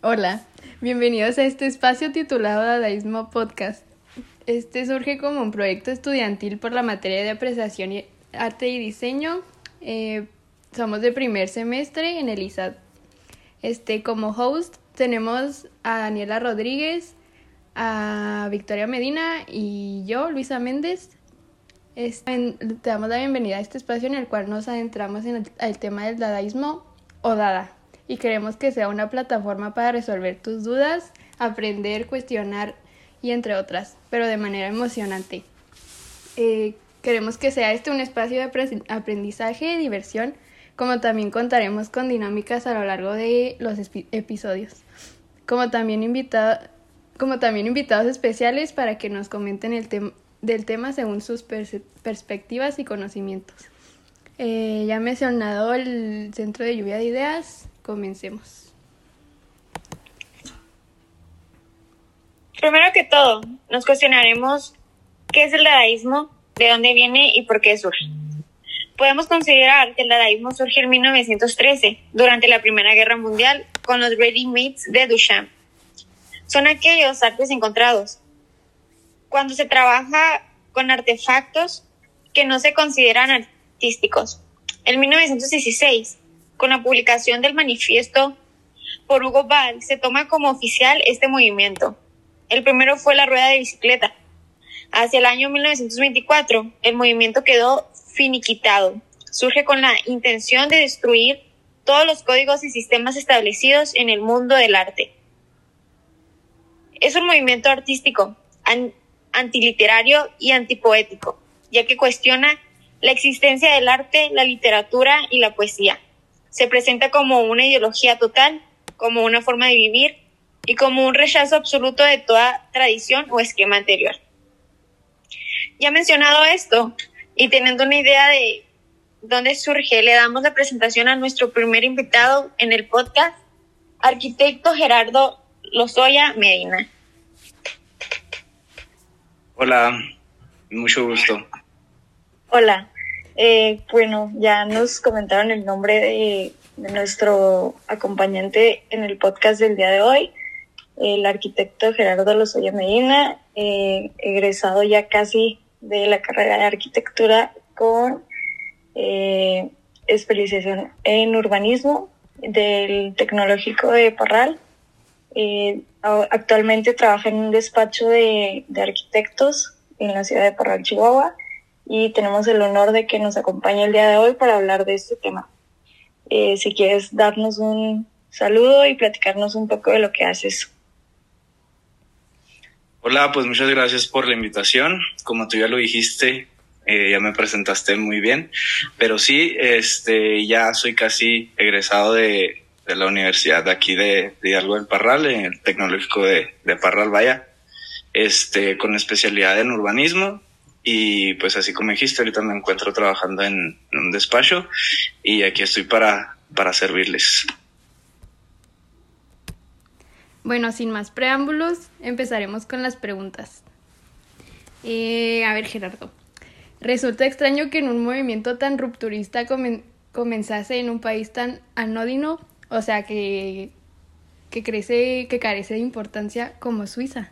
Hola, bienvenidos a este espacio titulado Dadaísmo Podcast. Este surge como un proyecto estudiantil por la materia de apreciación y arte y diseño. Eh, somos de primer semestre en el ISAD. Este, como host tenemos a Daniela Rodríguez, a Victoria Medina y yo, Luisa Méndez. Este, te damos la bienvenida a este espacio en el cual nos adentramos en el tema del dadaísmo o dada y queremos que sea una plataforma para resolver tus dudas, aprender, cuestionar y entre otras, pero de manera emocionante. Eh, queremos que sea este un espacio de aprendizaje y diversión, como también contaremos con dinámicas a lo largo de los episodios, como también, invitado, como también invitados especiales para que nos comenten el tema del tema según sus perspectivas y conocimientos. Eh, ya mencionado el Centro de Lluvia de Ideas, Comencemos. Primero que todo, nos cuestionaremos qué es el dadaísmo, de dónde viene y por qué surge. Podemos considerar que el dadaísmo surge en 1913, durante la Primera Guerra Mundial, con los ready mades de Duchamp. Son aquellos artes encontrados. Cuando se trabaja con artefactos que no se consideran artísticos. En 1916, con la publicación del manifiesto por Hugo Ball, se toma como oficial este movimiento. El primero fue la rueda de bicicleta. Hacia el año 1924, el movimiento quedó finiquitado. Surge con la intención de destruir todos los códigos y sistemas establecidos en el mundo del arte. Es un movimiento artístico, antiliterario y antipoético, ya que cuestiona la existencia del arte, la literatura y la poesía se presenta como una ideología total, como una forma de vivir y como un rechazo absoluto de toda tradición o esquema anterior. Ya mencionado esto y teniendo una idea de dónde surge, le damos la presentación a nuestro primer invitado en el podcast, arquitecto Gerardo Lozoya Medina. Hola, mucho gusto. Hola, eh, bueno, ya nos comentaron el nombre de, nuestro acompañante en el podcast del día de hoy, el arquitecto Gerardo Lozoya Medina, eh, egresado ya casi de la carrera de arquitectura con eh, especialización en urbanismo del Tecnológico de Parral. actualmente trabaja en un despacho de, de arquitectos en la ciudad de Parral, Chihuahua y tenemos el honor de que nos acompañe el día de hoy para hablar de este tema. Eh, si quieres darnos un saludo y platicarnos un poco de lo que haces. Hola, pues muchas gracias por la invitación. Como tú ya lo dijiste, eh, ya me presentaste muy bien, pero sí, este, ya soy casi egresado de, la universidad de aquí de, de Hidalgo del Parral, en el tecnológico de, de Parral, vaya, este, con especialidad en urbanismo y pues así como dijiste, ahorita me encuentro trabajando en, un despacho y aquí estoy para, para servirles. Bueno, sin más preámbulos, empezaremos con las preguntas. Eh, a ver, Gerardo. Resulta extraño que en un movimiento tan rupturista comenzase en un país tan anódino, o sea, que, que crece, que carece de importancia como Suiza.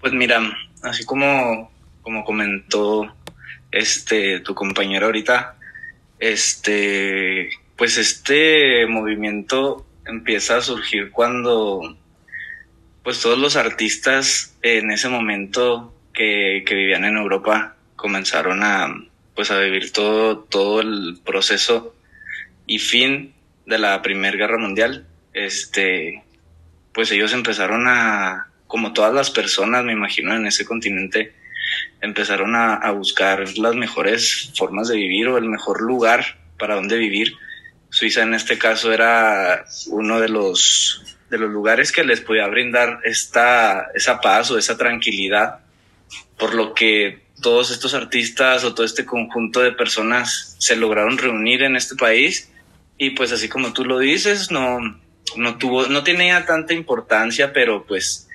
Pues mira, así como, como comentó este tu compañero ahorita, este, pues este movimiento empieza a surgir cuando pues todos los artistas en ese momento que, que vivían en Europa comenzaron a pues a vivir todo, todo el proceso y fin de la Primera Guerra Mundial. Este, pues ellos empezaron a, como todas las personas, me imagino, en ese continente, empezaron a, buscar las mejores formas de vivir o el mejor lugar para donde vivir. Suiza en este caso era uno de los, de los lugares que les podía brindar esta, esa paz o esa tranquilidad, por lo que todos estos artistas o todo este conjunto de personas se lograron reunir en este país y pues así como tú lo dices, no, no tuvo, no tenía tanta importancia, pero pues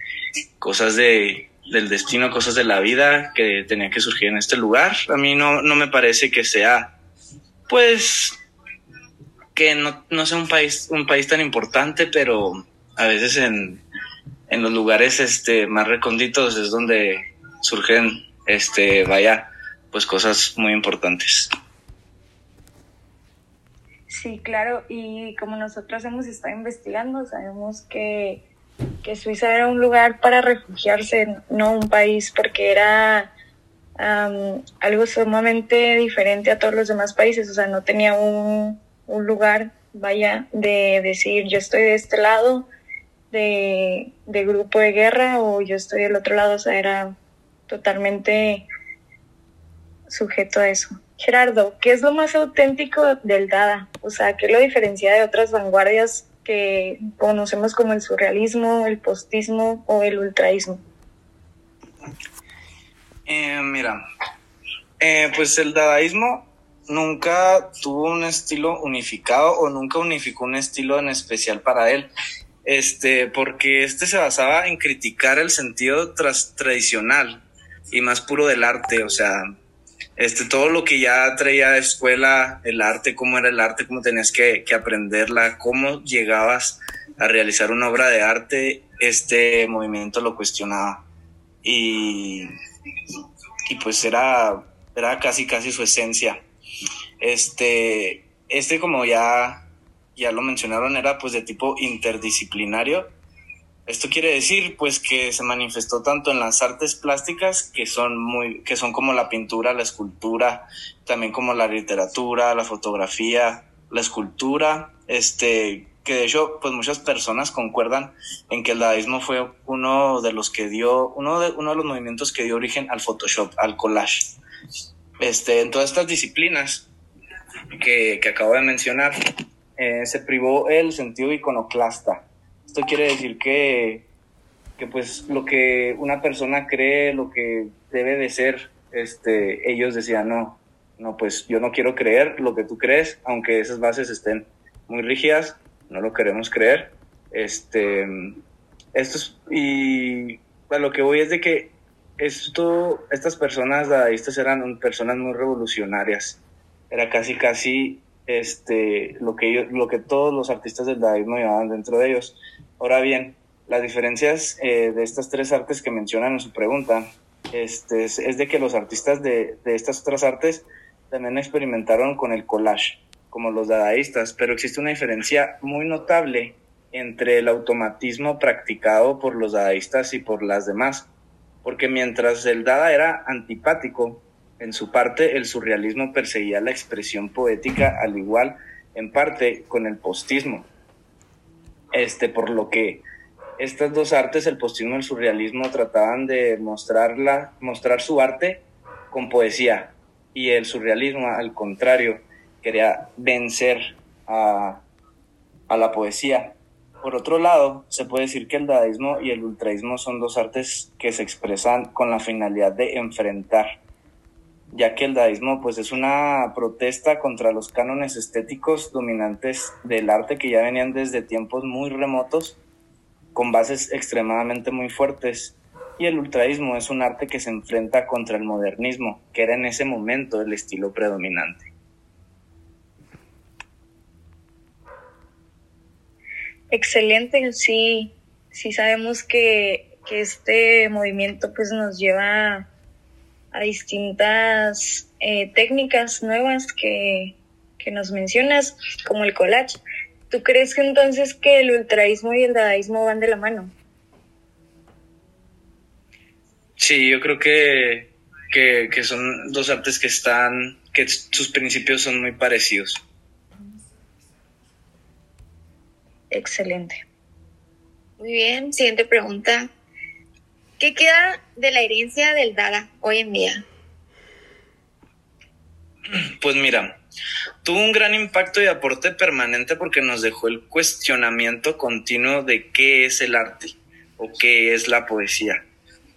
cosas de, del destino, cosas de la vida que tenían que surgir en este lugar. A mí no, no me parece que sea, pues, que no, no sea un país, un país tan importante, pero a veces en, en los lugares este, más recónditos es donde surgen, este, vaya, pues cosas muy importantes. Sí, claro, y como nosotros hemos estado investigando, sabemos que, que Suiza era un lugar para refugiarse, no un país, porque era algo sumamente diferente a todos los demás países, o sea, no tenía un, un lugar, vaya, de decir yo estoy de este lado de, de grupo de guerra o yo estoy del otro lado, o sea, era totalmente sujeto a eso. Gerardo, ¿qué es lo más auténtico del Dada? O sea, ¿qué lo diferencia de otras vanguardias que conocemos como el surrealismo, el postismo o el ultraísmo? Eh, mira, eh, pues el dadaísmo nunca tuvo un estilo unificado o nunca unificó un estilo en especial para él. Este, porque este se basaba en criticar el sentido tradicional y más puro del arte, o sea, este, todo lo que ya traía de escuela, el arte, cómo era el arte, cómo tenías que, que aprenderla, cómo llegabas a realizar una obra de arte, este movimiento lo cuestionaba. Y, y pues era, era casi, casi su esencia. Este, este como ya, ya lo mencionaron, era pues de tipo interdisciplinario esto quiere decir, pues, que se manifestó tanto en las artes plásticas, que son muy, que son como la pintura, la escultura, también como la literatura, la fotografía, la escultura, este, que de hecho, pues muchas personas concuerdan en que el dadaísmo fue uno de los que dio, uno de, uno de los movimientos que dio origen al Photoshop, al collage. Este, en todas estas disciplinas que, que acabo de mencionar, eh, se privó el sentido iconoclasta esto quiere decir que, que pues lo que una persona cree, lo que debe de ser, este, ellos decían, no, no, pues yo no quiero creer lo que tú crees, aunque esas bases estén muy rígidas, no lo queremos creer. Este, esto es, y a lo que voy es de que esto, estas personas dadaístas eran personas muy revolucionarias. Era casi, casi este, lo, que lo que todos los artistas del dadaísmo llevaban dentro de ellos. Ahora bien, las diferencias eh, de estas tres artes que mencionan en su pregunta este, es, de que los artistas de, de, estas otras artes también experimentaron con el collage, como los dadaístas, pero existe una diferencia muy notable entre el automatismo practicado por los dadaístas y por las demás, porque mientras el dada era antipático, en su parte el surrealismo perseguía la expresión poética al igual en parte con el postismo este, por lo que estas dos artes, el postismo y el surrealismo, trataban de mostrarla, mostrar su arte con poesía. Y el surrealismo, al contrario, quería vencer a, a la poesía. Por otro lado, se puede decir que el dadaísmo y el ultraísmo son dos artes que se expresan con la finalidad de enfrentar ya que el dadaísmo pues es una protesta contra los cánones estéticos dominantes del arte que ya venían desde tiempos muy remotos con bases extremadamente muy fuertes y el ultraísmo es un arte que se enfrenta contra el modernismo, que era en ese momento el estilo predominante. Excelente, sí, sí sabemos que, que este movimiento pues nos lleva a distintas eh, técnicas nuevas que, que nos mencionas, como el collage. ¿Tú crees que entonces que el ultraísmo y el dadaísmo van de la mano? Sí, yo creo que, que, que, son dos artes que están, que sus principios son muy parecidos. Excelente. Muy bien, siguiente pregunta. ¿Qué queda de la herencia del Dada hoy en día? Pues mira, tuvo un gran impacto y aporte permanente porque nos dejó el cuestionamiento continuo de qué es el arte o qué es la poesía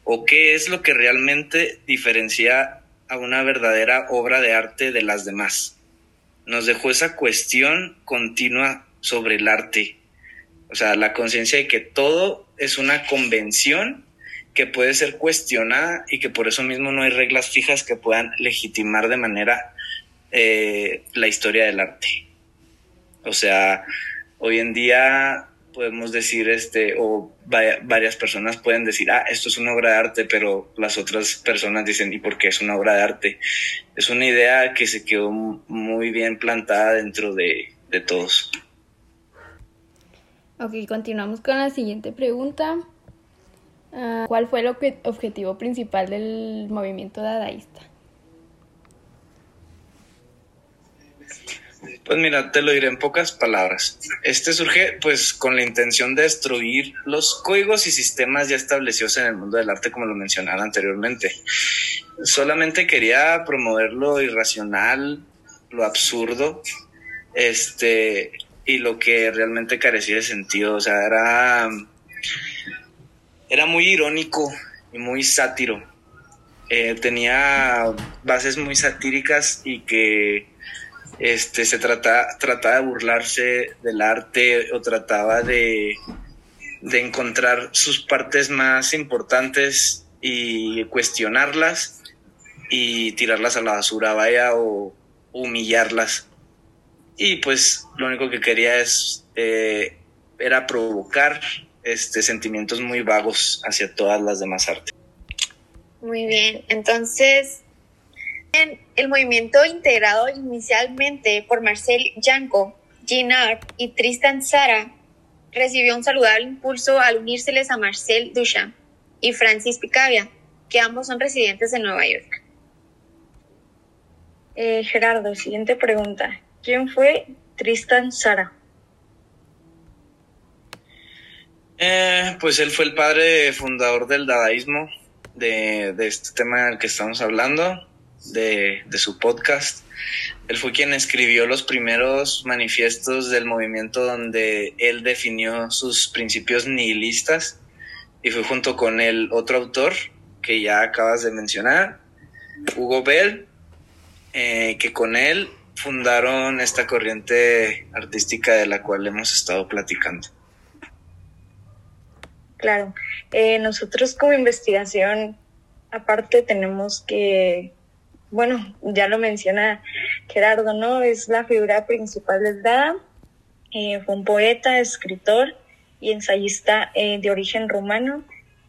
o qué es lo que realmente diferencia a una verdadera obra de arte de las demás. Nos dejó esa cuestión continua sobre el arte, o sea, la conciencia de que todo es una convención que puede ser cuestionada y que por eso mismo no hay reglas fijas que puedan legitimar de manera eh, la historia del arte. O sea, hoy en día podemos decir, este, o varias personas pueden decir, ah, esto es una obra de arte, pero las otras personas dicen, ¿y por qué es una obra de arte? Es una idea que se quedó muy bien plantada dentro de, de todos. Ok, continuamos con la siguiente pregunta. Ah, ¿Cuál fue el objetivo principal del movimiento dadaísta? Pues mira, te lo diré en pocas palabras. Este surge pues con la intención de destruir los códigos y sistemas ya establecidos en el mundo del arte como lo mencionaba anteriormente. Solamente quería promover lo irracional, lo absurdo, este, y lo que realmente carecía de sentido. O sea, era, era muy irónico y muy sátiro. Eh, tenía bases muy satíricas y que este, se trata, trataba de burlarse del arte o trataba de, de encontrar sus partes más importantes y cuestionarlas y tirarlas a la basura, vaya, o humillarlas. Y pues lo único que quería es, eh, era provocar este, sentimientos muy vagos hacia todas las demás artes. Muy bien, entonces el movimiento integrado inicialmente por Marcel Janko, Ginard y Tristan Sara recibió un saludable impulso al unírseles a Marcel Duchamp y Francis Picabia, que ambos son residentes de Nueva York. Eh, Gerardo, siguiente pregunta. ¿Quién fue Tristan Sara? Eh, pues él fue el padre fundador del dadaísmo, de, de este tema del que estamos hablando de, su podcast. Él fue quien escribió los primeros manifiestos del movimiento donde él definió sus principios nihilistas y fue junto con el otro autor que ya acabas de mencionar, Hugo Bell, eh, que con él fundaron esta corriente artística de la cual hemos estado platicando. Claro, eh, nosotros como investigación aparte tenemos que bueno, ya lo menciona Gerardo, ¿no? Es la figura principal del Dada. Eh, fue un poeta, escritor y ensayista eh, de origen rumano.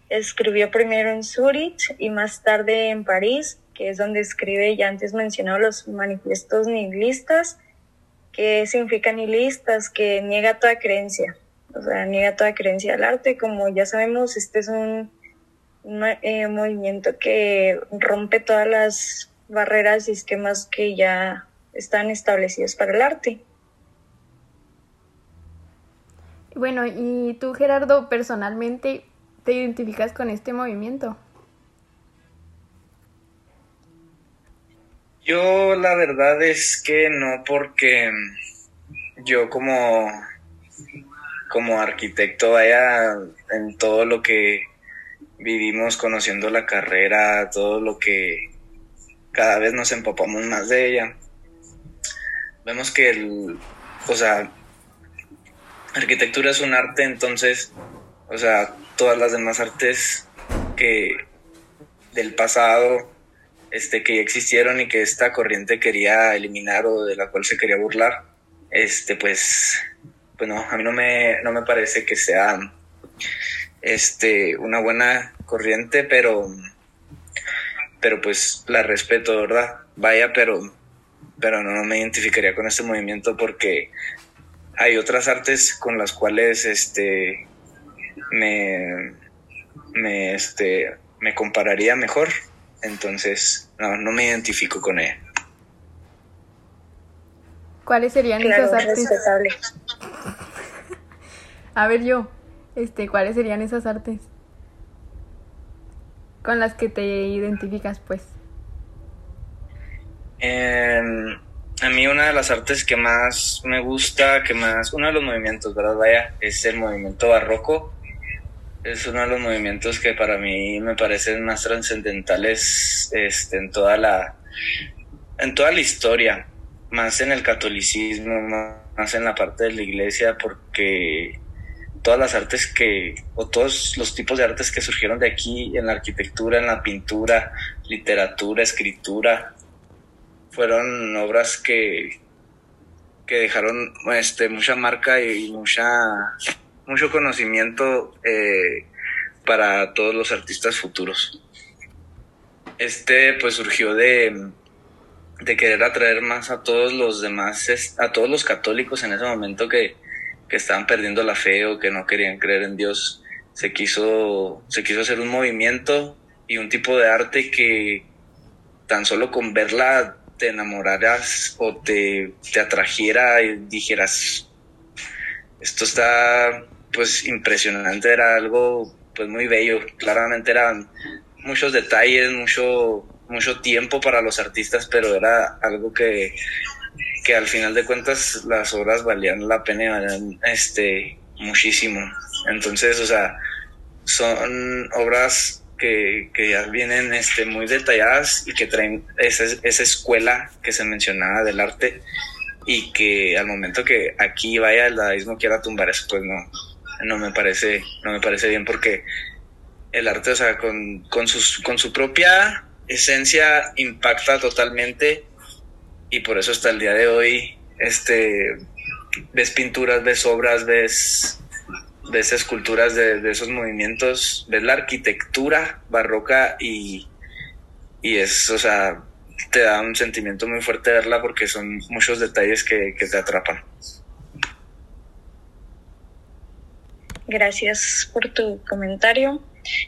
Escribió primero en Zurich y más tarde en París, que es donde escribe ya antes mencionado los manifiestos nihilistas, que significan nihilistas, que niega toda creencia, o sea, niega toda creencia al arte. Como ya sabemos, este es un, un eh, movimiento que rompe todas las barreras y esquemas que ya están establecidos para el arte. Bueno, ¿y tú, Gerardo, personalmente te identificas con este movimiento? Yo la verdad es que no, porque yo como, como arquitecto vaya en todo lo que vivimos conociendo la carrera, todo lo que cada vez nos empapamos más de ella. Vemos que el, o sea, arquitectura es un arte, entonces, o sea, todas las demás artes que del pasado, este, que ya existieron y que esta corriente quería eliminar o de la cual se quería burlar, este, pues, bueno, a mí no me, no me parece que sea, este, una buena corriente, pero pero pues la respeto, ¿verdad? Vaya, pero, pero no, me identificaría con este movimiento porque hay otras artes con las cuales este me, me, este, me compararía mejor. Entonces, no, no me identifico con ella. ¿Cuáles serían esas artes? A ver yo, este, ¿cuáles serían esas artes? con las que te identificas, pues? Em, a mí una de las artes que más me gusta, que más, uno de los movimientos, ¿verdad? Vaya, es el movimiento barroco. Es uno de los movimientos que para mí me parecen más trascendentales este, en toda la en toda la historia, más en el catolicismo, más en la parte de la iglesia, porque todas las artes que, o todos los tipos de artes que surgieron de aquí, en la arquitectura, en la pintura, literatura, escritura, fueron obras que, que dejaron este, mucha marca y mucha, mucho conocimiento eh, para todos los artistas futuros. Este pues surgió de, de querer atraer más a todos los demás, a todos los católicos en ese momento que, que estaban perdiendo la fe o que no querían creer en Dios. Se quiso, se quiso hacer un movimiento y un tipo de arte que tan solo con verla te enamoraras o te, te atrajera y dijeras, esto está pues impresionante, era algo pues muy bello, claramente eran muchos detalles, mucho, mucho tiempo para los artistas, pero era algo que, que al final de cuentas las obras valían la pena y valían este, muchísimo. Entonces, o sea, son obras que, que, vienen este, muy detalladas y que traen esa, esa escuela que se mencionaba del arte y que al momento que aquí vaya el dadaísmo quiera tumbar eso, pues no, no me parece, no me parece bien porque el arte, o sea, con, con, sus, con su propia esencia impacta totalmente y por eso hasta el día de hoy este ves pinturas, ves obras, ves ves esculturas de, de esos movimientos, ves la arquitectura barroca y, y es, o sea, te da un sentimiento muy fuerte verla porque son muchos detalles que, que te atrapan. Gracias por tu comentario.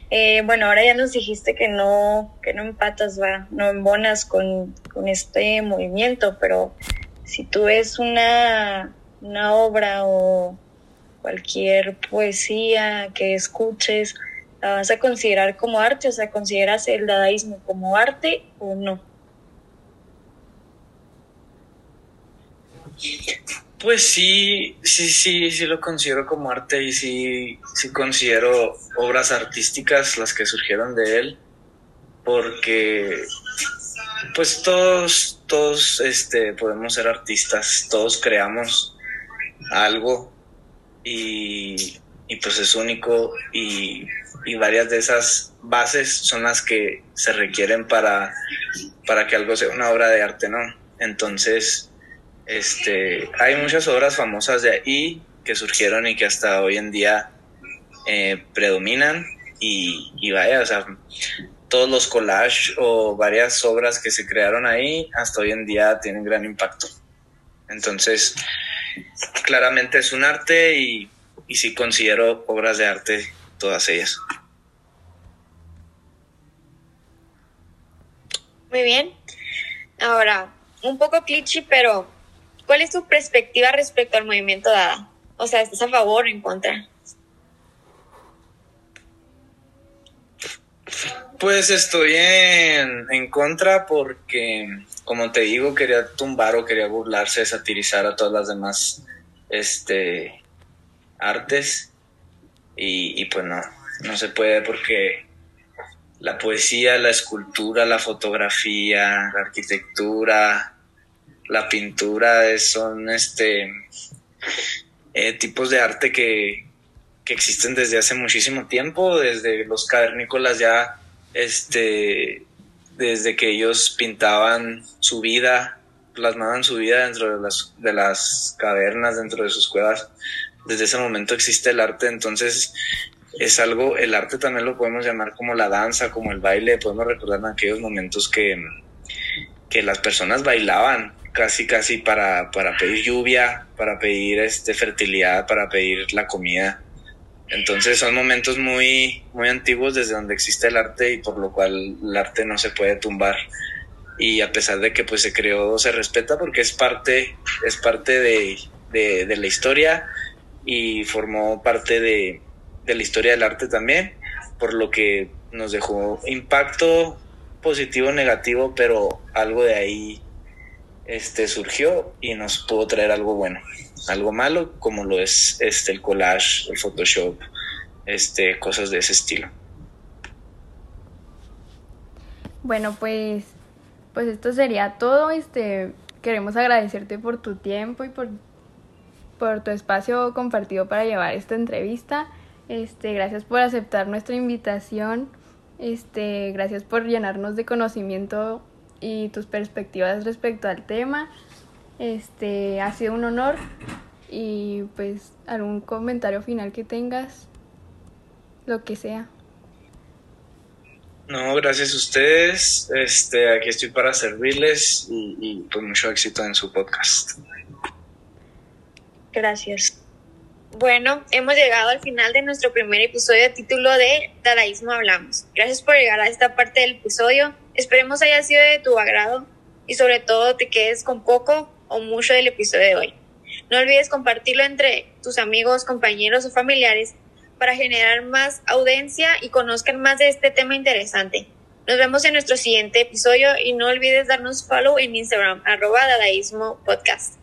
Eh, bueno, ahora ya nos dijiste que no, que no empatas, va, no embonas con, con este movimiento, pero si tú ves una, una obra o cualquier poesía que escuches, la vas a considerar como arte, o sea, ¿consideras el dadaísmo como arte o no? Pues sí, sí, sí, sí lo considero como arte y sí, sí considero obras artísticas las que surgieron de él, porque pues todos, todos este, podemos ser artistas, todos creamos algo y, y pues es único y, y, varias de esas bases son las que se requieren para, para que algo sea una obra de arte, ¿no? Entonces, este, hay muchas obras famosas de ahí que surgieron y que hasta hoy en día eh, predominan y, y vaya, o sea, todos los collages o varias obras que se crearon ahí hasta hoy en día tienen gran impacto. Entonces, claramente es un arte y, y sí considero obras de arte todas ellas. Muy bien. Ahora, un poco cliché, pero ¿cuál es tu perspectiva respecto al movimiento Dada? O sea, ¿estás a favor o en contra? Pues estoy en, contra porque como te digo, quería tumbar o quería burlarse, satirizar a todas las demás este, artes. Y, y, pues no, no se puede porque la poesía, la escultura, la fotografía, la arquitectura, la pintura son este eh, tipos de arte que, que existen desde hace muchísimo tiempo, desde los cavernícolas ya este desde que ellos pintaban su vida, plasmaban su vida dentro de las, de las cavernas, dentro de sus cuevas. Desde ese momento existe el arte, entonces es algo, el arte también lo podemos llamar como la danza, como el baile, podemos recordar en aquellos momentos que, que las personas bailaban casi casi para, para pedir lluvia, para pedir este fertilidad, para pedir la comida. Entonces son momentos muy, muy antiguos desde donde existe el arte y por lo cual el arte no se puede tumbar. Y a pesar de que pues se creó, se respeta porque es parte, es parte de, de, de la historia y formó parte de, de la historia del arte también, por lo que nos dejó impacto positivo, negativo, pero algo de ahí este, surgió y nos pudo traer algo bueno algo malo, como lo es este, el collage, el Photoshop, este, cosas de ese estilo. Bueno, pues, pues esto sería todo. Este, queremos agradecerte por tu tiempo y por, por tu espacio compartido para llevar esta entrevista. Este, gracias por aceptar nuestra invitación. Este, gracias por llenarnos de conocimiento y tus perspectivas respecto al tema. Este, ha sido un honor y pues algún comentario final que tengas, lo que sea. No, gracias a ustedes. Este, aquí estoy para servirles y, y pues mucho éxito en su podcast. Gracias. Bueno, hemos llegado al final de nuestro primer episodio de título de Dadaísmo Hablamos. Gracias por llegar a esta parte del episodio. Esperemos haya sido de tu agrado y sobre todo te quedes con poco o mucho del episodio de hoy. No olvides compartirlo entre tus amigos, compañeros o familiares para generar más audiencia y conozcan más de este tema interesante. Nos vemos en nuestro siguiente episodio y no olvides darnos follow en Instagram, arroba dadaísmo podcast.